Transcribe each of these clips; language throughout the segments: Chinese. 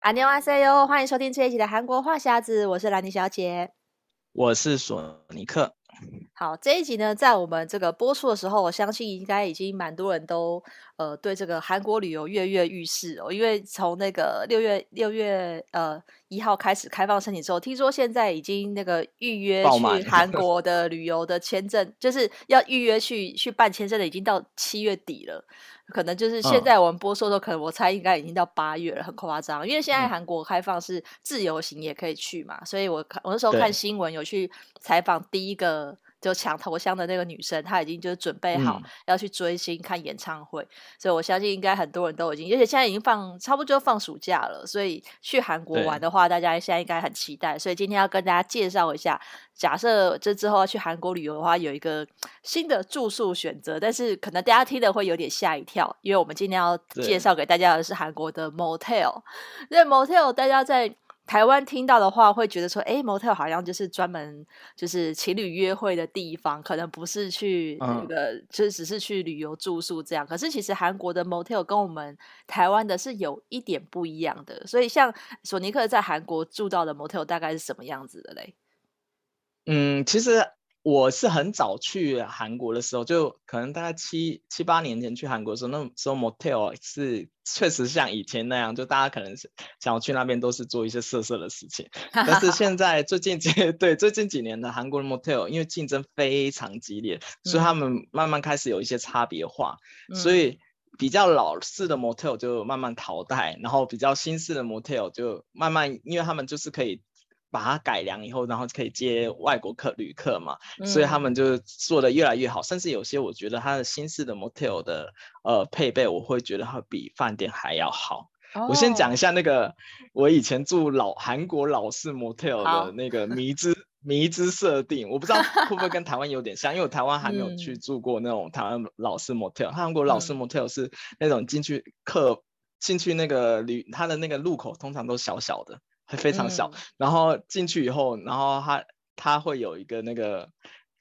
안녕하세요，欢迎收听这一集的韩国话匣子，我是兰妮小姐，我是索尼克。 好，这一集呢，在我们这个播出的时候，我相信应该已经蛮多人都呃对这个韩国旅游跃跃欲试哦，因为从那个六月六月呃一号开始开放申请之后，听说现在已经那个预约去韩国的旅游的签证，就是要预约去去办签证的，已经到七月底了。可能就是现在我们播出的时候，可能我猜应该已经到八月了，很夸张。因为现在韩国开放是自由行也可以去嘛，所以我看我那时候看新闻有去采访第一个。就抢头香的那个女生，她已经就是准备好要去追星看演唱会，嗯、所以我相信应该很多人都已经，而且现在已经放差不多就放暑假了，所以去韩国玩的话，大家现在应该很期待。所以今天要跟大家介绍一下，假设这之后要去韩国旅游的话，有一个新的住宿选择，但是可能大家听的会有点吓一跳，因为我们今天要介绍给大家的是韩国的 motel。那 motel 大家在。台湾听到的话，会觉得说，哎，motel 好像就是专门就是情侣约会的地方，可能不是去那个，嗯、就是只是去旅游住宿这样。可是其实韩国的 motel 跟我们台湾的是有一点不一样的。所以像索尼克在韩国住到的 motel 大概是什么样子的嘞？嗯，其实。我是很早去韩国的时候，就可能大概七七八年前去韩国的时候，那时候 motel 是确实像以前那样，就大家可能是想要去那边都是做一些色色的事情。但是现在最近几 对最近几年的韩国的 motel，因为竞争非常激烈，所以他们慢慢开始有一些差别化，嗯、所以比较老式的 motel 就慢慢淘汰，然后比较新式的 motel 就慢慢，因为他们就是可以。把它改良以后，然后可以接外国客旅客嘛，嗯、所以他们就做的越来越好。甚至有些我觉得它的新式的 motel 的呃配备，我会觉得它比饭店还要好。哦、我先讲一下那个我以前住老韩国老式 motel 的那个迷之迷之设定，我不知道会不会跟台湾有点像，因为我台湾还没有去住过那种台湾老式 motel。韩国老式 motel 是那种进去客进去那个旅，它的那个入口通常都小小的。非常小，嗯、然后进去以后，然后它它会有一个那个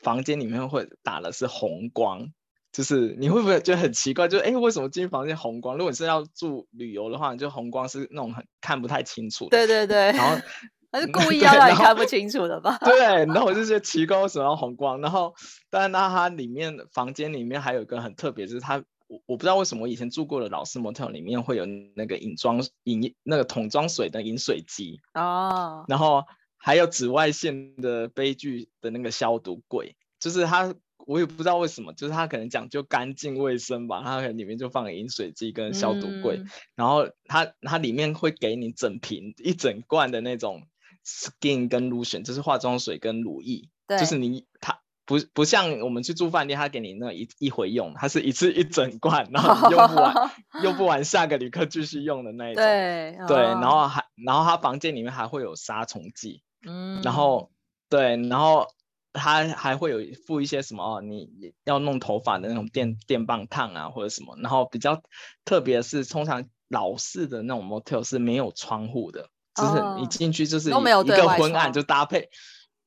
房间里面会打的是红光，就是你会不会觉得很奇怪？就哎，为什么进房间红光？如果你是要住旅游的话，就红光是那种很看不太清楚的。对对对。然后 他是 故意要让你看不清楚的吧？对，然后我就觉得奇怪，为什么要红光？然后，当然，那它里面房间里面还有一个很特别，就是它。我我不知道为什么我以前住过的老式 motel 里面会有那个饮装饮那个桶装水的饮水机哦，oh. 然后还有紫外线的杯具的那个消毒柜，就是它我也不知道为什么，就是它可能讲究干净卫生吧，它可能里面就放个饮水机跟消毒柜，嗯、然后它它里面会给你整瓶一整罐的那种 skin 跟 lotion，就是化妆水跟乳液，对就是你它。不不像我们去住饭店，他给你那一一回用，他是一次一整罐，然后用不完，用不完，下个旅客继续用的那一种。对对，然后还然后他房间里面还会有杀虫剂，嗯，然后对，然后他还会有附一些什么哦，你要弄头发的那种电电棒烫啊或者什么，然后比较特别是，通常老式的那种 motel 是没有窗户的，就是你进去就是一个昏暗就搭配。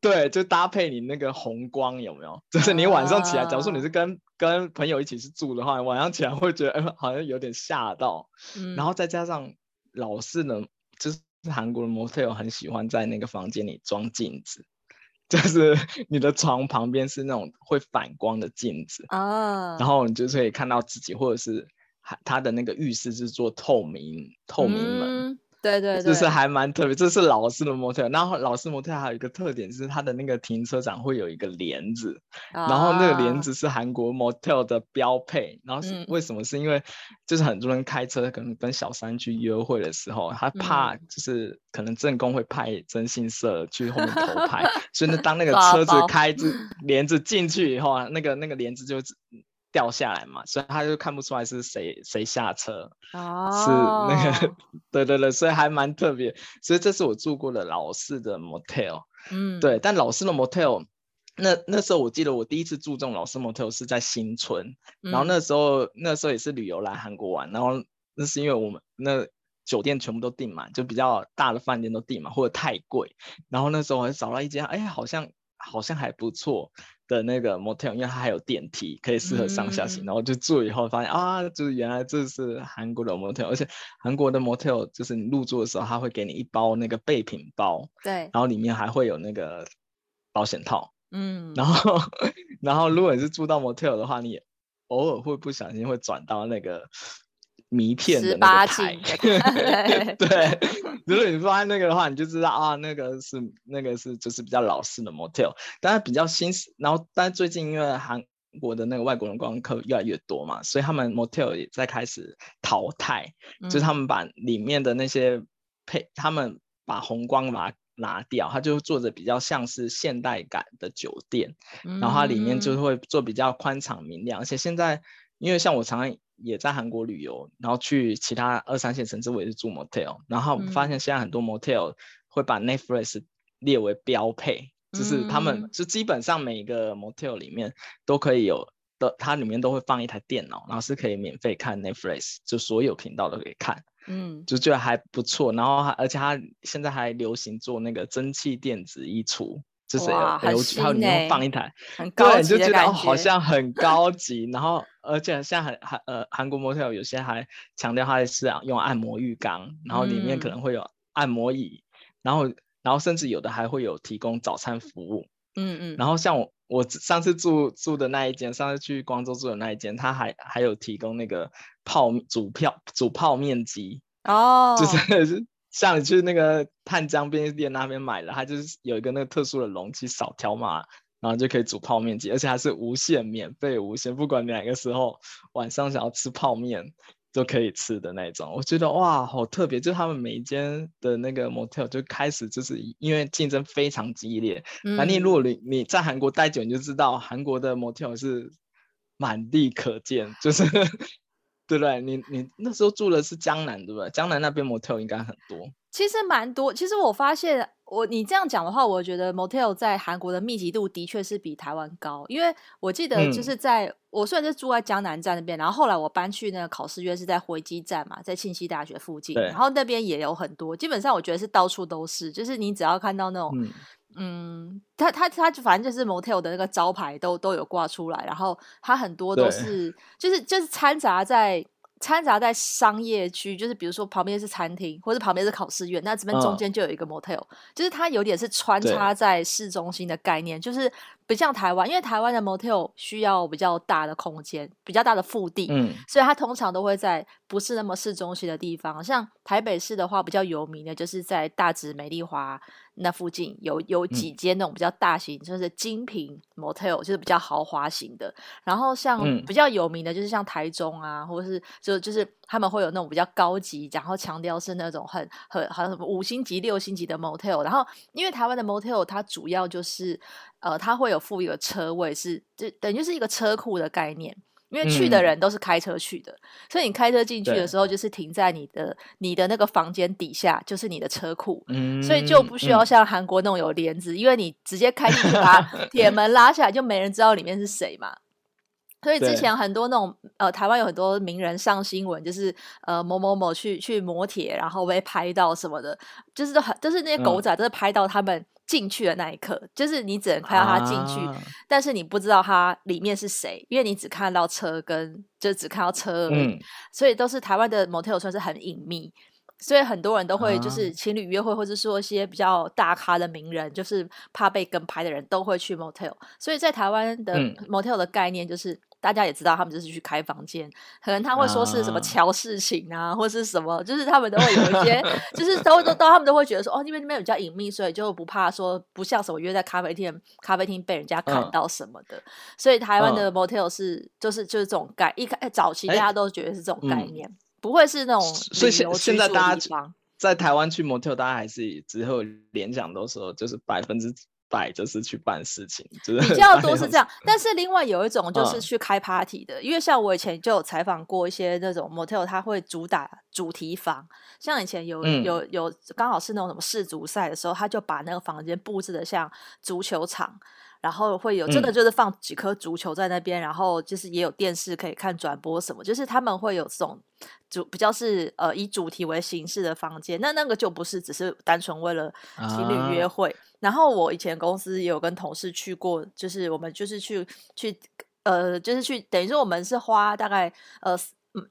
对，就搭配你那个红光有没有？就是你晚上起来，假如说你是跟跟朋友一起去住的话，晚上起来会觉得，哎，好像有点吓到。嗯，然后再加上老式的，就是韩国的 motel 很喜欢在那个房间里装镜子，就是 你的床旁边是那种会反光的镜子啊，然后你就可以看到自己，或者是他的那个浴室是做透明透明门。嗯对对对，就是还蛮特别，这是老式的 motel。然后老式 motel 还有一个特点，就是它的那个停车场会有一个帘子，啊、然后那个帘子是韩国 motel 的标配。然后是为什么？是因为就是很多人开车可能跟小三去约会的时候，他怕就是可能正宫会派征信社去后面 偷拍，所以呢，当那个车子开着帘子进去以后啊，那个那个帘子就。掉下来嘛，所以他就看不出来是谁谁下车，oh. 是那个，对对对，所以还蛮特别。所以这是我住过的老式的 motel，嗯，对。但老式的 motel，那那时候我记得我第一次住这种老式 motel 是在新村，嗯、然后那时候那时候也是旅游来韩国玩，然后那是因为我们那酒店全部都订满，就比较大的饭店都订满或者太贵，然后那时候我还找到一间，哎，好像好像还不错，的那个 motel，因为它还有电梯，可以适合上下行。嗯、然后就住以后发现啊，就是原来这是韩国的 motel，而且韩国的 motel 就是你入住的时候，他会给你一包那个备品包，对，然后里面还会有那个保险套，嗯，然后 然后如果你是住到 motel 的话，你偶尔会不小心会转到那个。迷片的那个台，对，如果你发现那个的话，你就知道啊，那个是那个是就是比较老式的 motel，但是比较新，然后但最近因为韩国的那个外国人观光客越来越多嘛，所以他们 motel 也在开始淘汰，嗯、就是他们把里面的那些配，他们把红光把它拿掉，它就做着比较像是现代感的酒店，嗯、然后它里面就会做比较宽敞明亮，而且现在因为像我常常。也在韩国旅游，然后去其他二三线城市，我也是住 motel，然后发现现在很多 motel 会把 Netflix 列为标配，嗯、就是他们就基本上每一个 motel 里面都可以有的，它里面都会放一台电脑，然后是可以免费看 Netflix，就所有频道都可以看，嗯，就觉得还不错，然后而且它现在还流行做那个蒸汽电子衣橱。就是有有，然后里面放一台，很高 级对，你就觉得好像很 高级。然后，而且现在韩韩呃韩国 motel 有些还强调它是用按摩浴缸，然后里面可能会有按摩椅，嗯、然后然后甚至有的还会有提供早餐服务。嗯嗯。然后像我我上次住住的那一间，上次去光州住的那一间，他还还有提供那个泡煮票煮泡面机。哦。就是。像你去那个汉江便利店那边买的，它就是有一个那个特殊的容器，扫条码，然后就可以煮泡面机，而且还是无限免费无限，不管你哪个时候晚上想要吃泡面都可以吃的那种。我觉得哇，好特别，就他们每一间的那个 motel 就开始就是因为竞争非常激烈，那、嗯、你如果你你在韩国待久，你就知道韩国的 motel 是满地可见，就是。对不对？你你那时候住的是江南，对不对？江南那边 motel 应该很多。其实蛮多。其实我发现，我你这样讲的话，我觉得 motel 在韩国的密集度的确是比台湾高。因为我记得就是在、嗯、我虽然是住在江南站那边，然后后来我搬去那个考试院是在回基站嘛，在庆熙大学附近，然后那边也有很多。基本上我觉得是到处都是，就是你只要看到那种。嗯嗯，他他他就反正就是 motel 的那个招牌都都有挂出来，然后它很多都是就是就是掺杂在掺杂在商业区，就是比如说旁边是餐厅，或者旁边是考试院，那这边中间就有一个 motel，、嗯、就是它有点是穿插在市中心的概念，就是不像台湾，因为台湾的 motel 需要比较大的空间，比较大的腹地，嗯，所以它通常都会在不是那么市中心的地方，像台北市的话比较有名的就是在大直美丽华。那附近有有几间那种比较大型，嗯、就是精品 motel，就是比较豪华型的。然后像比较有名的，就是像台中啊，或者是就就是他们会有那种比较高级，然后强调是那种很很很什么五星级、六星级的 motel。然后因为台湾的 motel 它主要就是呃，它会有附一个车位是，是就等于是一个车库的概念。因为去的人都是开车去的，嗯、所以你开车进去的时候，就是停在你的你的那个房间底下，就是你的车库，嗯、所以就不需要像韩国那种有帘子，嗯、因为你直接开进去把 铁门拉下来，就没人知道里面是谁嘛。所以之前很多那种呃，台湾有很多名人上新闻，就是呃某某某去去磨铁，然后被拍到什么的，就是很就是那些狗仔都是拍到他们进去的那一刻，嗯、就是你只能拍到他进去，啊、但是你不知道他里面是谁，因为你只看到车跟就只看到车而已，嗯、所以都是台湾的 motel 算是很隐秘，所以很多人都会就是。情侣约会，或者说一些比较大咖的名人，就是怕被跟拍的人都会去 motel，所以在台湾的 motel 的概念就是。大家也知道，他们就是去开房间，可能他会说是什么乔事情啊，啊或是什么，就是他们都会有一些，就是都都都，他们都会觉得说，哦，因为那边比较隐秘，所以就不怕说不像什么约在咖啡店、咖啡厅被人家看到什么的。嗯、所以台湾的 motel 是就是就是这种概，一开早期大家都觉得是这种概念，欸嗯、不会是那种。所以现现在大家在台湾去 motel，大家还是之后联想都说就是百分之。摆就是去办事情，就是比较多是这样。但是另外有一种就是去开 party 的，嗯、因为像我以前就有采访过一些那种 motel，他会主打主题房。像以前有、嗯、有有刚好是那种什么世足赛的时候，他就把那个房间布置的像足球场，然后会有真的就是放几颗足球在那边，嗯、然后就是也有电视可以看转播什么，就是他们会有这种主比较是呃以主题为形式的房间，那那个就不是只是单纯为了情侣约会。啊、然后我以前公司也有跟同事去过，就是我们就是去去呃就是去等于说我们是花大概呃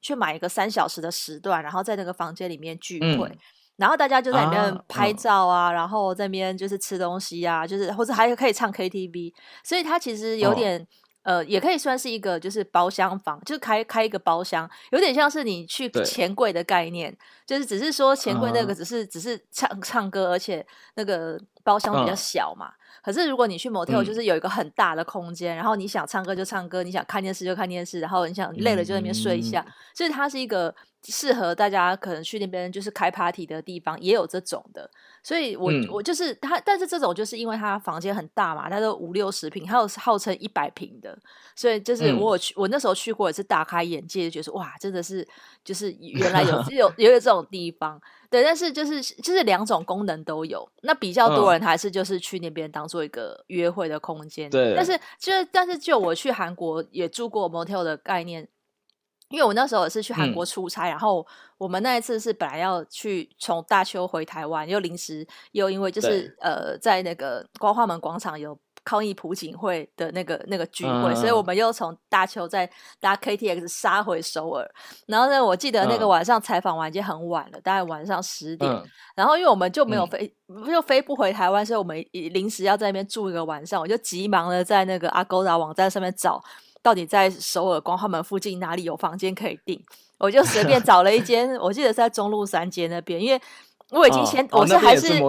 去买一个三小时的时段，然后在那个房间里面聚会。嗯然后大家就在里面拍照啊，啊然后在那边就是吃东西啊，就是或者还可以唱 KTV，所以它其实有点、哦、呃，也可以算是一个就是包厢房，就是开开一个包厢，有点像是你去钱柜的概念，就是只是说钱柜那个只是、嗯、只是唱唱歌，而且那个包厢比较小嘛。嗯、可是如果你去 motel，就是有一个很大的空间，嗯、然后你想唱歌就唱歌，你想看电视就看电视，然后你想累了就在那边睡一下，嗯、所以它是一个。适合大家可能去那边就是开 party 的地方，也有这种的，所以我、嗯、我就是他，但是这种就是因为他房间很大嘛，他都五六十平，还有号称一百平的，所以就是我有去、嗯、我那时候去过也是大开眼界，就觉得哇，真的是就是 原来有有有有这种地方，对，但是就是就是两种功能都有，那比较多人还是就是去那边当做一个约会的空间，对，但是就是但是就我去韩国也住过 motel 的概念。因为我那时候也是去韩国出差，嗯、然后我们那一次是本来要去从大邱回台湾，又临时又因为就是呃在那个光化门广场有抗议朴槿惠的那个那个聚会，嗯、所以我们又从大邱再搭 KTX 杀回首尔。然后呢，我记得那个晚上采访完已经很晚了，大概晚上十点。嗯、然后因为我们就没有飞，嗯、就飞不回台湾，所以我们临时要在那边住一个晚上，我就急忙的在那个 Agoda 网站上面找。到底在首尔光化门附近哪里有房间可以订？我就随便找了一间，我记得是在中路三街那边，因为我已经先，哦、我是还是，是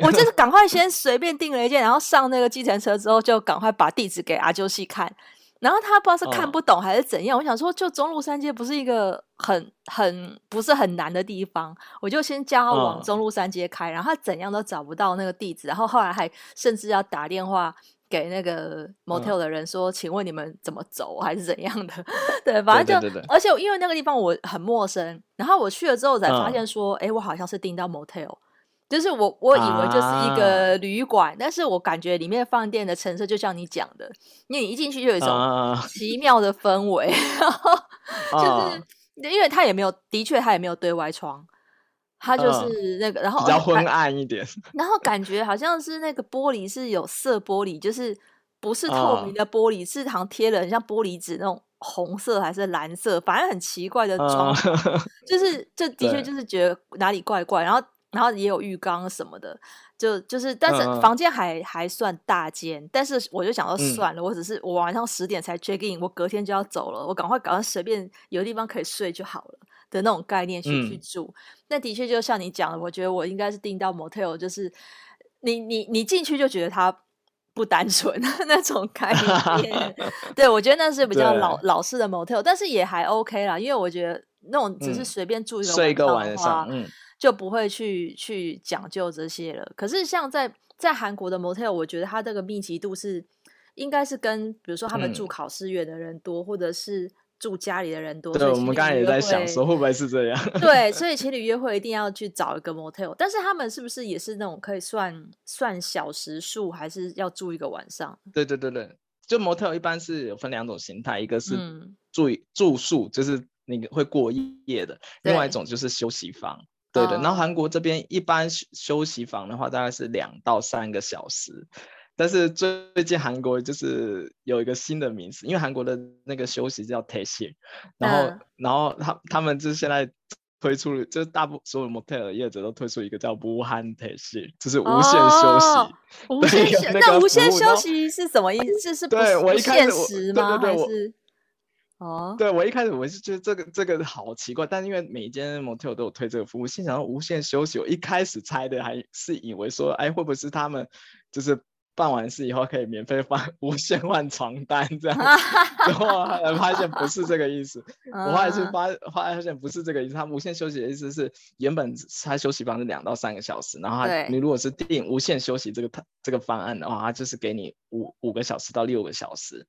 我就是 赶快先随便订了一间，然后上那个计程车之后，就赶快把地址给阿啾西看，然后他不知道是看不懂还是怎样，哦、我想说就中路三街不是一个很很不是很难的地方，我就先叫他往中路三街开，然后他怎样都找不到那个地址，然后后来还甚至要打电话。给那个 motel 的人说，嗯、请问你们怎么走，还是怎样的？对，反正就，对对对对，而且因为那个地方我很陌生，然后我去了之后才发现说，哎、嗯，我好像是订到 motel，就是我我以为就是一个旅馆，啊、但是我感觉里面饭店的陈设就像你讲的，因为你一进去就有一种奇妙的氛围，就是、啊、因为他也没有，的确他也没有对外窗。它就是那个，嗯、然后比较昏暗一点，然后感觉好像是那个玻璃是有色玻璃，就是不是透明的玻璃，嗯、是好像贴了很像玻璃纸那种红色还是蓝色，反正很奇怪的装，嗯、就是这的确就是觉得哪里怪怪，然后然后也有浴缸什么的，就就是但是房间还、嗯、还算大间，但是我就想说算了，嗯、我只是我晚上十点才 check in，我隔天就要走了，我赶快赶快随便有地方可以睡就好了。的那种概念去去住，嗯、那的确就像你讲的，我觉得我应该是订到 motel，就是你你你进去就觉得它不单纯那种概念。对，我觉得那是比较老老式的 motel，但是也还 OK 啦，因为我觉得那种只是随便住一个睡一个晚上，嗯，就不会去去讲究这些了。可是像在在韩国的 motel，我觉得它这个密集度是应该是跟比如说他们住考试院的人多，嗯、或者是。住家里的人多，对，我们刚才也在想说会不会是这样？对，所以情侣约会一定要去找一个 motel，但是他们是不是也是那种可以算算小时数，还是要住一个晚上？对对对对，就 motel 一般是有分两种形态，一个是住、嗯、住宿，就是那个会过夜的；另外一种就是休息房。对，对的，然后韩国这边一般休息房的话，大概是两到三个小时。但是最近韩国就是有一个新的名词，因为韩国的那个休息叫 taesil，然后、嗯、然后他他们就现在推出了，就是大部所有 motel 的业者都推出一个叫 muhan taesil，就是无限休息。哦、无限休，那无限休息是什么意思？是不对我一开始吗？对对对，还是哦？对我一开始我是觉得这个这个好奇怪，但因为每一间 motel 都有推这个服务，心想到无限休息，我一开始猜的还是以为说，哎，会不会是他们就是。办完事以后可以免费换无限换床单这样，然后后来发现不是这个意思。我后来是发发现不是这个意思。他无限休息的意思是原本他休息方是两到三个小时，然后他你如果是定无限休息这个这个方案的话，他就是给你五五个小时到六个小时，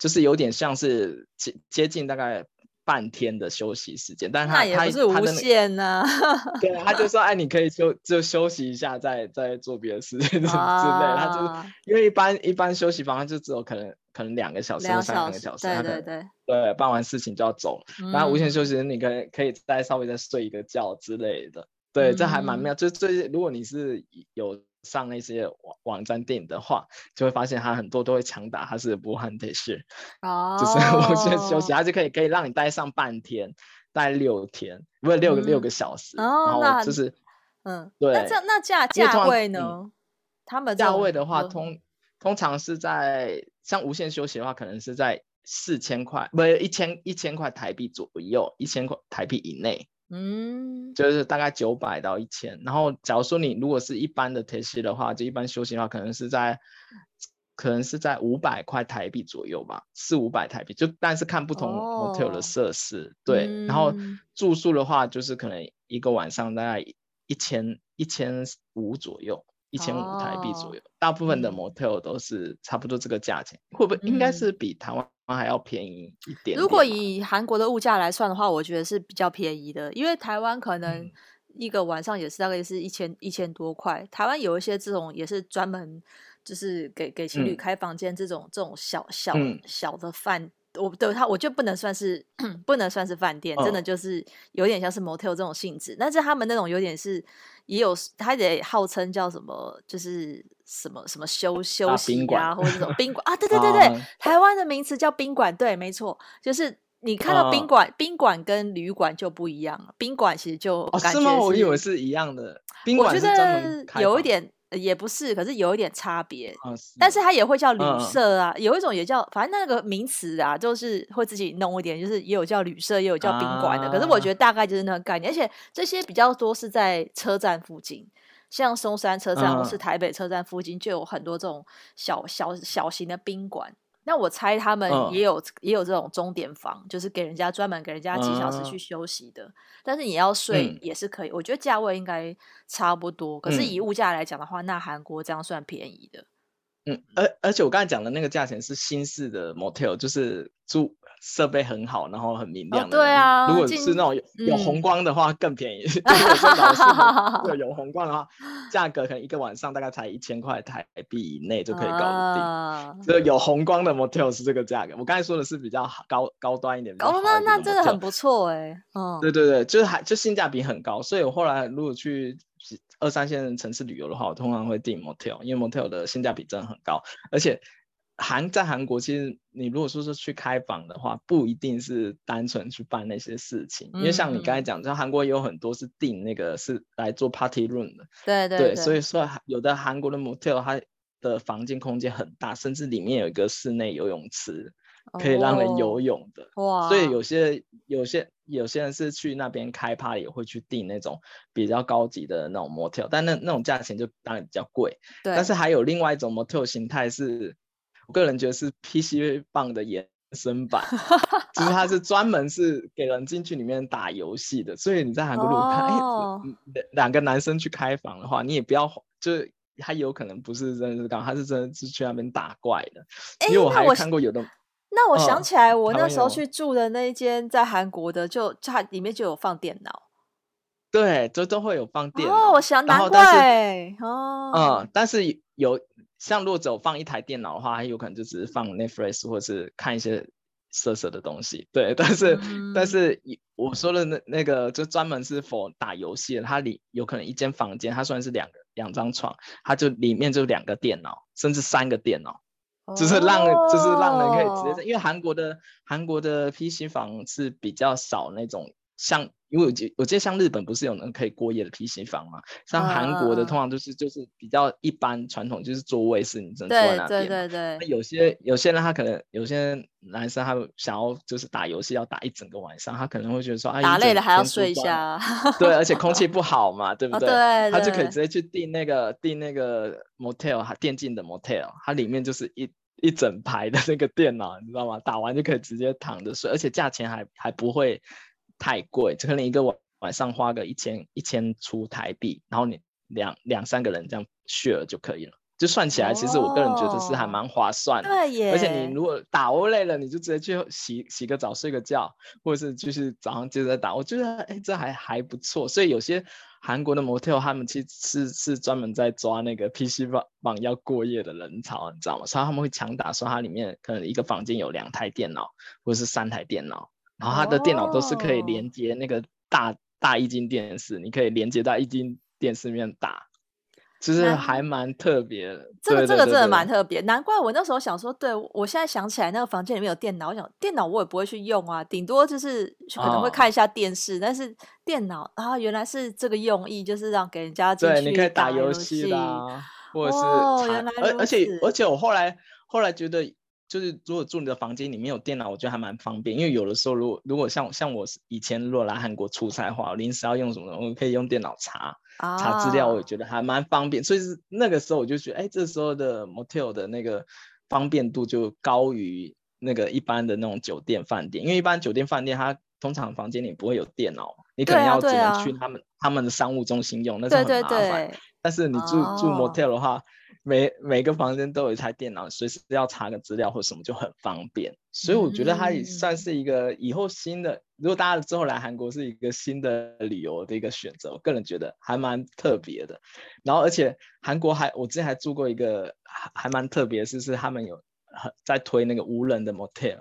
就是有点像是接接近大概半天的休息时间，但是他也不是无限呢、啊。对，他就 说，哎，你可以休就休息一下，再再做别的事情之类。啊、他就因为一般一般休息房，他就只有可能可能两个小时或三个小时，对对对，对，办完事情就要走嗯。然、嗯、后无限休息，你可以可以再稍微再睡一个觉之类的。对，这还蛮妙。嗯、就这些，如果你是有。上那些网网站订的话，就会发现它很多都会强打，它是不含特需，哦，就是无限休息，它就可以可以让你待上半天，待六天，不是六个、嗯、六个小时，哦、就是，嗯，对，那这那价价位呢？嗯、他们价位的话，通通常是在像无限休息的话，可能是在四千块，不是一千一千块台币左右，一千块台币以内。嗯，就是大概九百到一千，然后假如说你如果是一般的 taxi 的话，就一般休息的话，可能是在可能是在五百块台币左右吧，四五百台币，就但是看不同 hotel 的设施，哦、对、嗯，然后住宿的话，就是可能一个晚上大概一千一千五左右。一千五台币左右，哦，大部分的 motel 都是差不多这个价钱，嗯，会不会应该是比台湾还要便宜一点点？如果以韩国的物价来算的话，我觉得是比较便宜的，因为台湾可能一个晚上也是大概是一千一千多块。台湾有一些这种也是专门就是给给情侣开房间这种，嗯，这种小小小的饭。我对他，我就不能算是 不能算是饭店，真的就是有点像是 motel 这种性质。但是他们那种有点是也有，他也号称叫什么，就是什么什么休休息啊，或者这种宾馆 啊，对对对对，啊、台湾的名词叫宾馆，对，没错，就是你看到宾馆，宾、啊、馆跟旅馆就不一样了。宾馆其实就感觉是、哦、是吗？我以为是一样的。宾馆是有一点。也不是，可是有一点差别，哦，但是它也会叫旅社啊，嗯，有一种也叫，反正那个名词啊，就是会自己弄一点，就是也有叫旅社，也有叫宾馆的，啊。可是我觉得大概就是那个概念，而且这些比较多是在车站附近，像松山车站或是台北车站附近，就有很多这种小小小型的宾馆。那我猜他们也有、嗯、也有这种钟点房，就是给人家专门给人家几小时去休息的。嗯、但是你要睡也是可以，嗯、我觉得价位应该差不多。可是以物价来讲的话，嗯、那韩国这样算便宜的。嗯，而而且我刚才讲的那个价钱是新式的 motel，就是住。设备很好，然后很明亮的。哦。对啊，如果是那种有，有红光的话，更便宜。嗯、如果是老式的 有红光的话，价格可能一个晚上大概才一千块台币以内就可以搞定。啊、就有红光的 motel 是这个价格。我刚才说的是比较高高端一点。哦，那那真的很不错哎。嗯，对对对，就是还就性价比很高。所以我后来如果去二三线城市旅游的话，我通常会订 motel，因为 motel 的性价比真的很高，而且。韩在韩国，其实你如果说是去开房的话，不一定是单纯去办那些事情，嗯、因为像你刚才讲，像韩国有很多是订那个是来做 party room 的，对对对，对，所以说有的韩国的 motel 它的房间空间很大，甚至里面有一个室内游泳池，可以让人游泳的。哇、哦！所以有些有些有些人是去那边开趴，也会去订那种比较高级的那种 motel，但那那种价钱就当然比较贵。对。但是还有另外一种 motel 形态是。我个人觉得是 PC 棒的延伸版，就是它是专门是给人进去里面打游戏的，所以你在韩国如果看，哦，两个男生去开房的话，你也不要，就是他有可能不是真的是刚，他是真的是去那边打怪的，因为我还看过有的。那我想起来，我那时候去住的那一间在韩国的就，就它里面就有放电脑，对，就都会有放电脑。哦，我想难怪，哦，嗯，但是有。像如果只有放一台电脑的话，有可能就只是放 Netflix 或者是看一些色色的东西。对，但是、嗯、但是我说的那那个就专门是 for 打游戏的，它里有可能一间房间，它算是两个两张床，它就里面就两个电脑，甚至三个电脑，就是让、哦、就是让人可以直接，因为韩国的韩国的 PC 房是比较少那种像。因为我记，我记得像日本不是有人可以过夜的 PC 房嘛？像韩国的通常就是就是比较一般传统，就是座位是你只能坐在那边。对对对对。有些有些人他可能有些男生他想要就是打游戏要打一整个晚上，他可能会觉得说啊，打累了还要睡一下。对，而且空气 不好嘛，对不对？哦、对，对。他就可以直接去订那个订那个 motel，还电竞的 motel，它里面就是一一整排的那个电脑，你知道吗？打完就可以直接躺着睡，而且价钱还还不会。太贵，就可能一个晚晚上花个一千一千出台币，然后你两两三个人这样 share 就可以了。就算起来，其实我个人觉得是还蛮划算的。哦、对耶，而且你如果打欧累了，你就直接去洗洗个澡、睡个觉，或者是就是早上接着打。我觉得哎，这还还不错。所以有些韩国的 motel 他们其实是是专门在抓那个 PC 房房要过夜的人潮，你知道吗？所以他们会强打说它里面可能一个房间有两台电脑，或者是三台电脑，然后它的电脑都是可以连接那个大、哦、大液晶电视，你可以连接到液晶电视面打。其实还蛮特别的，这个这个真的蛮特别，难怪我那时候想说，对，我现在想起来那个房间里面有电脑，我想电脑我也不会去用啊，顶多就是可能会看一下电视，哦、但是电脑啊原来是这个用意，就是让给人家对，你可以打游戏啦，或者是哦，原来而而且而且我后来后来觉得。就是如果住你的房间里面有电脑，我觉得还蛮方便。因为有的时候，如果如果像像我以前如果来韩国出差的话，我临时要用什么，我可以用电脑查、啊、查资料，我也觉得还蛮方便。所以是那个时候我就觉得，哎，这时候的 motel 的那个方便度就高于那个一般的那种酒店饭店。因为一般酒店饭店它通常房间里不会有电脑，你可能要只能去他们、啊啊、他们的商务中心用，那是很麻烦。对对对，但是你住、哦、住 motel 的话。每每个房间都有一台电脑，随时要查个资料或什么就很方便，所以我觉得它也算是一个以后新的，嗯、如果大家之后来韩国是一个新的旅游的一个选择，我个人觉得还蛮特别的。然后而且韩国还我之前还住过一个还还蛮特别的是，是他们有在推那个无人的 motel，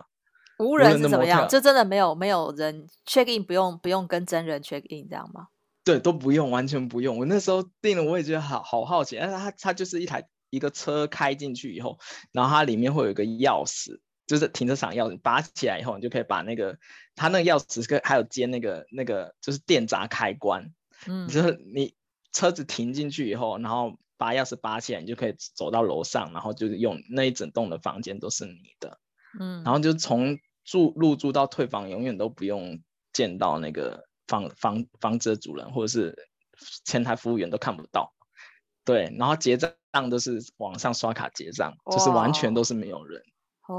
无人是怎么样？就真的没有没有人 check in，不用不用跟真人 check in 这样吗？对，都不用，完全不用。我那时候订了，我也觉得好好好奇，但是它它就是一台。一个车开进去以后，然后它里面会有一个钥匙，就是停车场钥匙，拔起来以后，你就可以把那个它那个钥匙跟还有接那个那个就是电闸开关，嗯，就是你车子停进去以后，然后把钥匙拔起来，你就可以走到楼上，然后就是用那一整栋的房间都是你的，嗯，然后就从住入住到退房，永远都不用见到那个房房房子的主人或者是前台服务员都看不到。对，然后结账都是网上刷卡结账，就是完全都是没有人，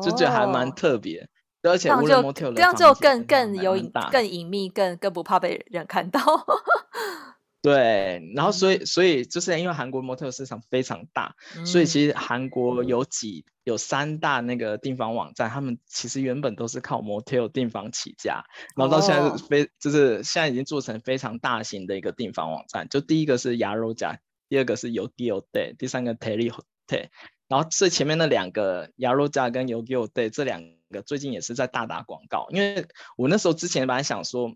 就觉得还蛮特别。而且无人 motel 这样就更更有隐更隐秘，更更不怕被人看到。对，然后所以所以就是因为韩国 motel 市场非常大，嗯、所以其实韩国有几有三大那个订房网站，他们其实原本都是靠 motel 订房起家，然后到现在是非、哦、就是现在已经做成非常大型的一个订房网站。就第一个是牙肉家。第二个是 y o g i o Day，第三个 Terihote，然后最前面那两个 Yaroja 跟 Yogiyote 这两个最近也是在大打广告，因为我那时候之前本来想说，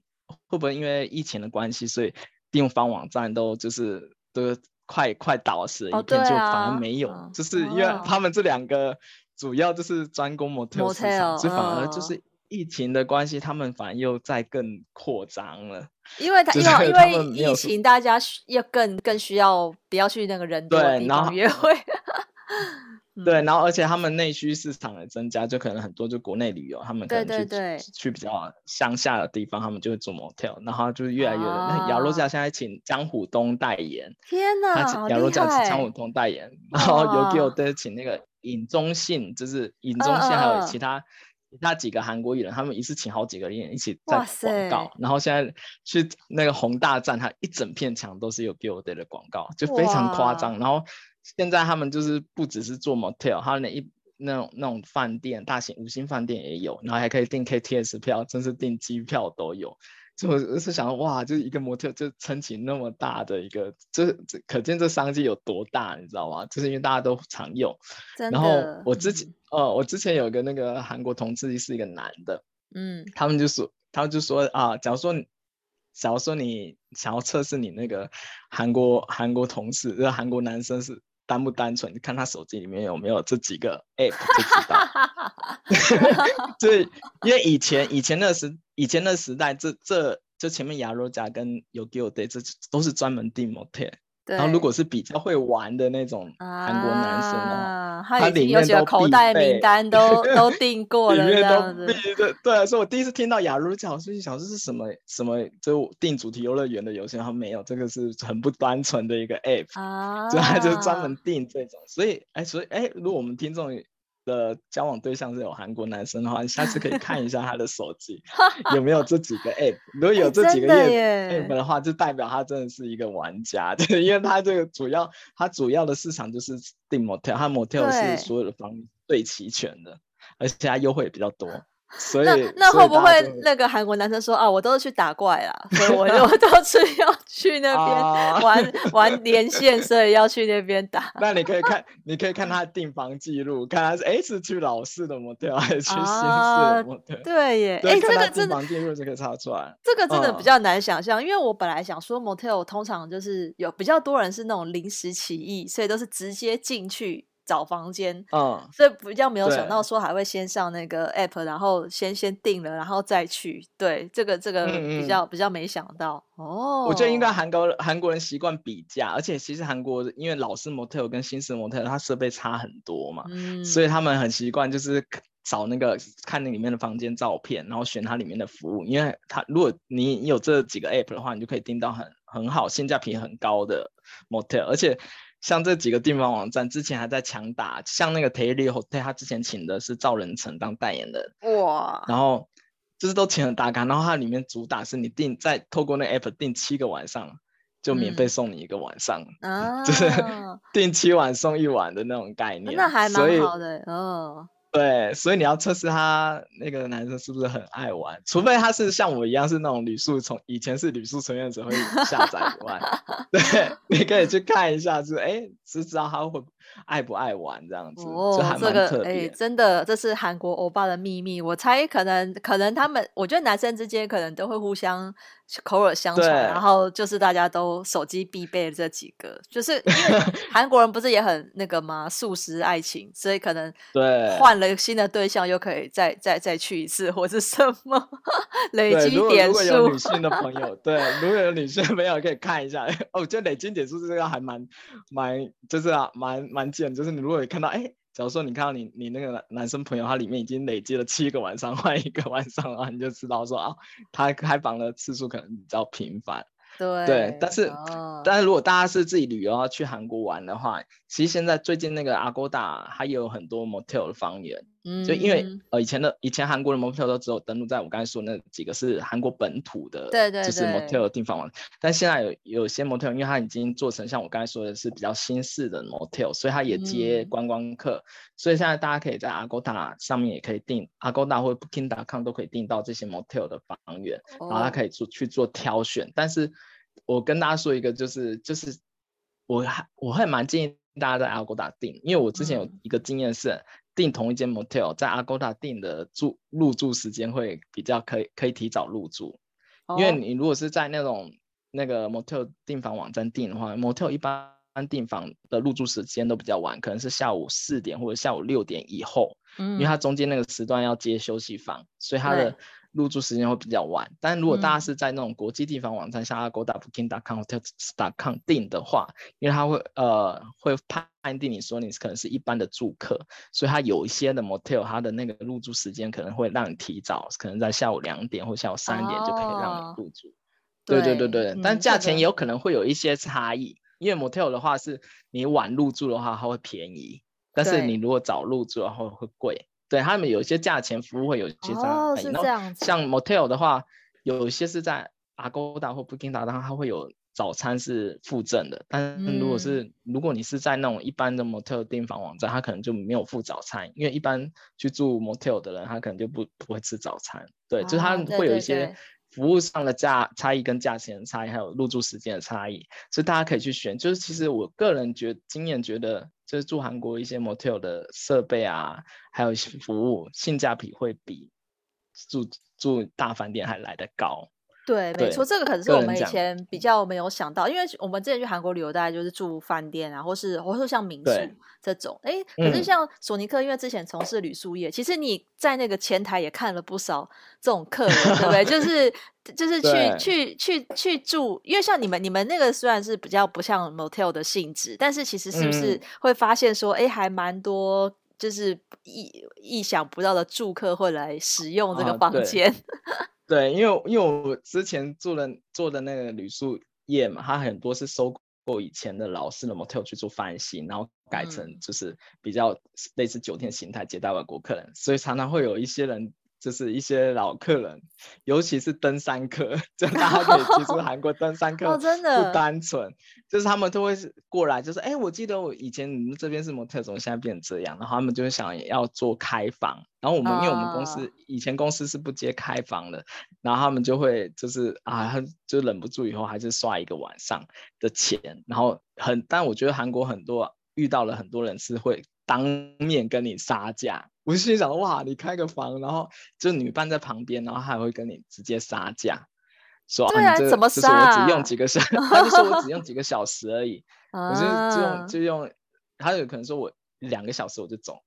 会不会因为疫情的关系，所以订房网站都就是都快快倒死了一片，就反而没有，就是因为他们这两个主要就是专攻 motel 市场，就反而就是。疫情的关系，他们反而又在更扩张了。因为他，因为因为疫情，大家需要更更需要不要去那个人多的地方约会。对，然后而且他们内需市场的增加，就可能很多就国内旅游，他们可能去对对对去比较乡下的地方，他们就会做 motel，然后就越来越。啊、那亚罗家现在请江虎东代言，天哪，亚罗家请江虎东代言，然后有给我的请那个尹中信，就是尹中信还有其他。那几个韩国艺人，他们一次请好几个艺人一起在广告，然后现在去那个宏大站，它一整片墙都是有 Gilday 的广告，就非常夸张。然后现在他们就是不只是做 motel，还有那一那种那种饭店，大型五星饭店也有，然后还可以订 KTS 票，甚至订机票都有。就我是想哇，就是一个模特就撑起那么大的一个，这这可见这商机有多大，你知道吗？就是因为大家都常用。然后我之前，呃，我之前有一个那个韩国同事是一个男的，嗯，他们就说，他们就说啊，假如说，假如说你想要测试你那个韩国韩国同事，这个韩国男生是。单不单纯？你看他手机里面有没有这几个 app 就知道。对，因为以前以前那时以前那时代，这这就前面亚罗家跟 Yogiyote 这都是专门订 motel。然后如果是比较会玩的那种韩国男生啊，他里面有口袋名单都都订过了，里面都必对对，所以我第一次听到亚罗家，我心想这是什么什么就订主题游乐园的游戏，然后没有，这个是很不单纯的一个 app 啊，就他就专门订这种，所以哎，所以哎，如果我们听众的交往对象是有韩国男生的话，你下次可以看一下他的手机 有没有这几个 app。如果有这几个 app 的话，就代表他真的是一个玩家，对，因为他这个主要他主要的市场就是订 motel，他 motel 是所有的房最齐全的，而且他优惠也比较多。所以那那会不会那个韩国男生说啊，我都是去打怪啦，所以我就 都是要去那边玩、啊、玩连线，所以要去那边打。那你可以看，你可以看他订房记录，看他是哎是去老式的 motel 还是去新式的 motel？、啊、对耶，哎，这个订房记录就可以查出来。这个真的比较难想象、嗯，因为我本来想说 motel 通常就是有比较多人是那种临时起意，所以都是直接进去。找房间，嗯，所以比较没有想到说还会先上那个 app，然后先先定了，然后再去。对，这个这个比较嗯嗯比较没想到哦。我觉得应该韩国韩国人习惯比价，而且其实韩国因为老式 motel 跟新式 motel 它设备差很多嘛，嗯，所以他们很习惯就是找那个看那里面的房间照片，然后选它里面的服务，因为它如果你有这几个 app 的话，你就可以订到很很好、性价比很高的 motel，而且。像这几个订房网站之前还在强打，像那个 Hotel，他之前请的是赵仁成当代言人，哇，然后就是都请了大咖，然后它里面主打是你订再透过那 app 订七个晚上，就免费送你一个晚上，嗯、就是。订七晚送一晚的那种概念，那还蛮好的，哦。对，所以你要测试他那个男生是不是很爱玩，除非他是像我一样是那种旅宿从以前是旅宿成员只会下载以外，对，你可以去看一下就，是哎，是知道他会。爱不爱玩这样子，哦，这还蛮特别，这个哎，真的，这是韩国欧巴的秘密。我猜可能可能他们，我觉得男生之间可能都会互相口耳相传，然后就是大家都手机必备的这几个，就是因为韩国人不是也很那个吗？素食爱情，所以可能对换了新的对象又可以再再再去一次，或是什么累积点数。如果有女性的朋友，对，如果有女性的朋友可以看一下，哦，我觉得累积点数这个还蛮蛮就是啊蛮蛮。蛮就是你如果看到，哎，假如说你看到你你那个男生朋友，他里面已经累积了七个晚上换一个晚上了，你就知道说啊，他开房的次数可能比较频繁。对，对，但是、哦、但是如果大家是自己旅游要去韩国玩的话，其实现在最近那个 Agoda 它也有很多 motel 的房源，嗯，就因为呃以前的以前韩国的 motel 都只有登录在我刚才说那几个是韩国本土的，对对，就是 motel 的订房网，但现在有有些 motel 因为它已经做成像我刚才说的是比较新式的 motel，所以它也接观光客，嗯、所以现在大家可以在 Agoda 上面也可以订 Agoda 或 Booking.com 都可以订到这些 motel 的房源，哦、然后它可以做去做挑选，但是。我跟大家说一个，就是就是我还我还蛮建议大家在 Agoda 订，因为我之前有一个经验是订同一间 motel，在 Agoda 订的住入住时间会比较可以可以提早入住，因为你如果是在那种那个 motel 订房网站订的话，motel 一般订房的入住时间都比较晚，可能是下午四点或者下午六点以后，因为它中间那个时段要接休息房，所以它的。入住时间会比较晚，但如果大家是在那种国际地方网站，嗯、像 Agoda、Booking.com、Hotels.com 订的话，因为他会呃会判定你说你可能是一般的住客，所以他有一些的 motel，它的那个入住时间可能会让你提早，可能在下午两点或下午三点就可以让你入住。哦、对对对对，嗯、但价钱也有可能会有一些差异，嗯、因为 motel 的话是你晚入住的话它会便宜，但是你如果早入住的话会贵。对，他们有一些价钱服务会有一些差异，哦，是这样子。像 motel 的话，有一些是在 Agoda 或 Booking.com，它会有早餐是附赠的。但如果是、嗯、如果你是在那种一般的 motel 订房网站，它可能就没有附早餐，因为一般去住 motel 的人，他可能就不不会吃早餐。对，哦、就是他会有一些服务上的价差异跟价钱的差异，还有入住时间的差异，所以大家可以去选。就是其实我个人觉经验觉得。就是住韩国一些 motel 的设备啊，还有一些服务，性价比会比住住大饭店还来得高。对，没错，这个可能是我们以前比较没有想到，因为我们之前去韩国旅游，大概就是住饭店啊，或是或是像民宿这种。哎，可是像索尼克，因为之前从事旅宿业，嗯，其实你在那个前台也看了不少这种客人，对不对？就 是就是去去去去住，因为像你们你们那个虽然是比较不像 motel 的性质，但是其实是不是会发现说，哎，嗯，还蛮多就是意意想不到的住客会来使用这个房间。啊对，因为因为我之前做的做的那个旅宿业嘛，它很多是收购以前的老式的 motel 去做翻新，然后改成就是比较类似酒店形态接待外国客人，嗯、所以常常会有一些人。就是一些老客人，尤其是登山客，就大家可以记住，韩国登山客 不单纯，哦、就是他们都会过来，就是哎、欸，我记得我以前你们这边是模特，怎么现在变成这样？然后他们就会想要做开房，然后我们、啊、因为我们公司以前公司是不接开房的，然后他们就会就是啊，就忍不住以后还是刷一个晚上的钱，然后很，但我觉得韩国很多遇到了很多人是会当面跟你杀价。我心想哇，你开个房，然后就女伴在旁边，然后还会跟你直接杀价，说对啊，啊你怎么杀？就是我只用几个小时，他就说我只用几个小时而已，我就就用就用，他有可能说我两个小时我就走，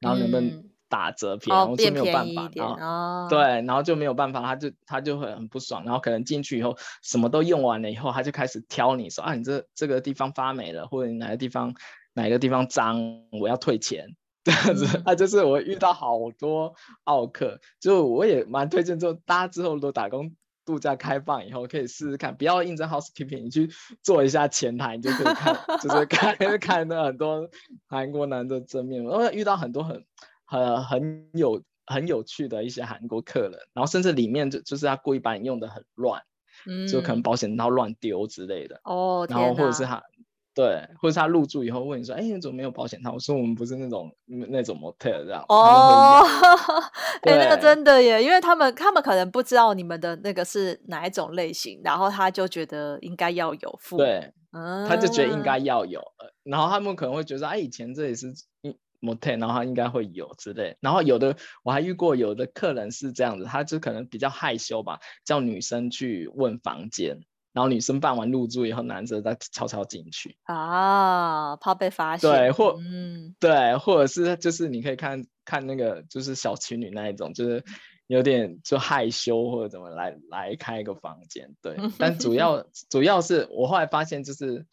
然后能不能打折便宜？我就没有办法，然后、哦、对，然后就没有办法，他就他就会很不爽，然后可能进去以后什么都用完了以后，他就开始挑你说啊，你这这个地方发霉了，或者你哪个地方哪个地方脏，我要退钱。这样子，啊，就是我遇到好多奥客，就我也蛮推荐，就大家之后都打工度假开放以后，可以试试看，不要应征 housekeeping，你去做一下前台，你就可以看，就 是看 看到很多韩国男的正面，我会遇到很多很很很有很有趣的一些韩国客人，然后甚至里面就就是他故意把你用的很乱，嗯，就可能保险套乱丢之类的，哦，然后或者是他。对，或者他入住以后问你说：“哎，你怎么没有保险套？”我说：“我们不是那种那种 motel 这样。”哦，哎，那个真的耶，因为他们他们可能不知道你们的那个是哪一种类型，然后他就觉得应该要有付，对，嗯、他就觉得应该要有，然后他们可能会觉得：“哎，以前这里是 motel，然后他应该会有之类。”然后有的我还遇过有的客人是这样子，他就可能比较害羞吧，叫女生去问房间。然后女生办完入住以后，男生再悄悄进去啊，怕被发现。对，或嗯，对，或者是就是你可以看看那个，就是小情侣那一种，就是有点就害羞或者怎么来来开一个房间。对，但主要主要是我后来发现，就是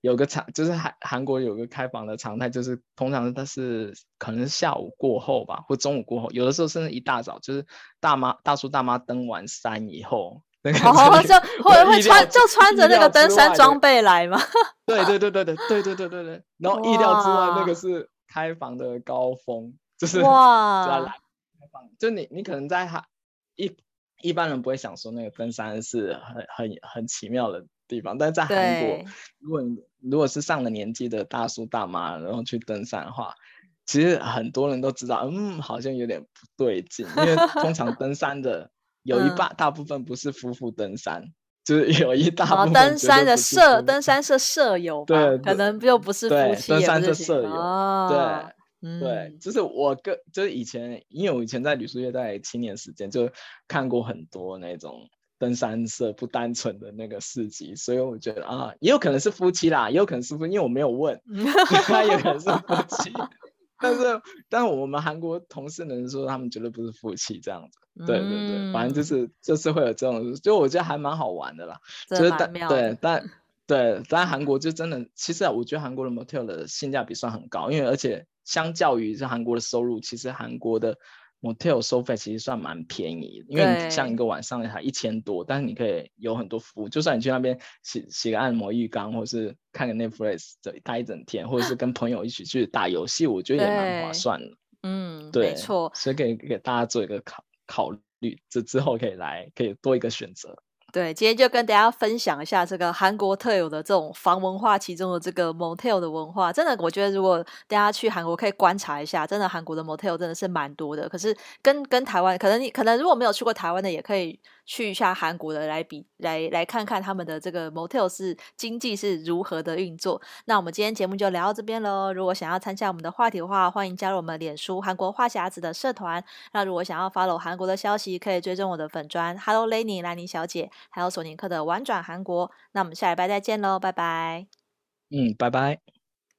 有个常，就是韩韩国有个开房的常态，就是通常它是可能下午过后吧，或中午过后，有的时候甚至一大早，就是大妈大叔大妈登完山以后。哦，就会会穿就穿着那个登山装备来吗？对对对对对对对对对对。然后意料之外，那个是开房的高峰，就是 哇，来开房。就你你可能在韩一一般人不会想说那个登山是很很很奇妙的地方，但是在韩国，如果你如果是上了年纪的大叔大妈，然后去登山的话，其实很多人都知道，嗯，好像有点不对劲，因为通常登山的。有一半大部分不是夫妇登山，嗯、就是 有一大部分登山的舍登山社舍友吧，对，可能又不是夫妻，登山社舍友，哦、对，嗯、对，就是我跟就是以前，因为我以前在旅宿业待七年时间，就看过很多那种登山社不单纯的那个事迹，所以我觉得啊，也有可能是夫妻啦，也有可能是夫妻，因为我没有问，他也可能是夫妻。但是，但我们韩国同事能说他们绝对不是夫妻这样子，对对对，反正就是就是会有这种，就我觉得还蛮好玩的啦，就是但对但 对，但韩国就真的，其实我觉得韩国的 motel 的性价比算很高，因为而且相较于是韩国的收入，其实韩国的。motel 收费其实算蛮便宜的，因为像一个晚上才一千多，但是你可以有很多服务，就算你去那边洗洗个按摩浴缸，或是看个 Netflix，待一整天，或者是跟朋友一起去打游戏，我觉得也蛮划算的。嗯，对，没错，所以可以给大家做一个考考虑，这之后可以来可以多一个选择。对，今天就跟大家分享一下这个韩国特有的这种房文化，其中的这个 motel 的文化，真的，我觉得如果大家去韩国可以观察一下，真的韩国的 motel 真的是蛮多的。可是跟跟台湾，可能你可能如果没有去过台湾的，也可以。去一下韩国的来比来来看看他们的这个 motel 是经济是如何的运作。那我们今天节目就聊到这边喽。如果想要参加我们的话题的话，欢迎加入我们脸书韩国话匣子的社团。那如果想要 follow 韩国的消息，可以追踪我的粉专 Hello Lenny 兰妮小姐，还有索尼克的玩转韩国。那我们下礼拜再见喽，拜拜。嗯，拜拜。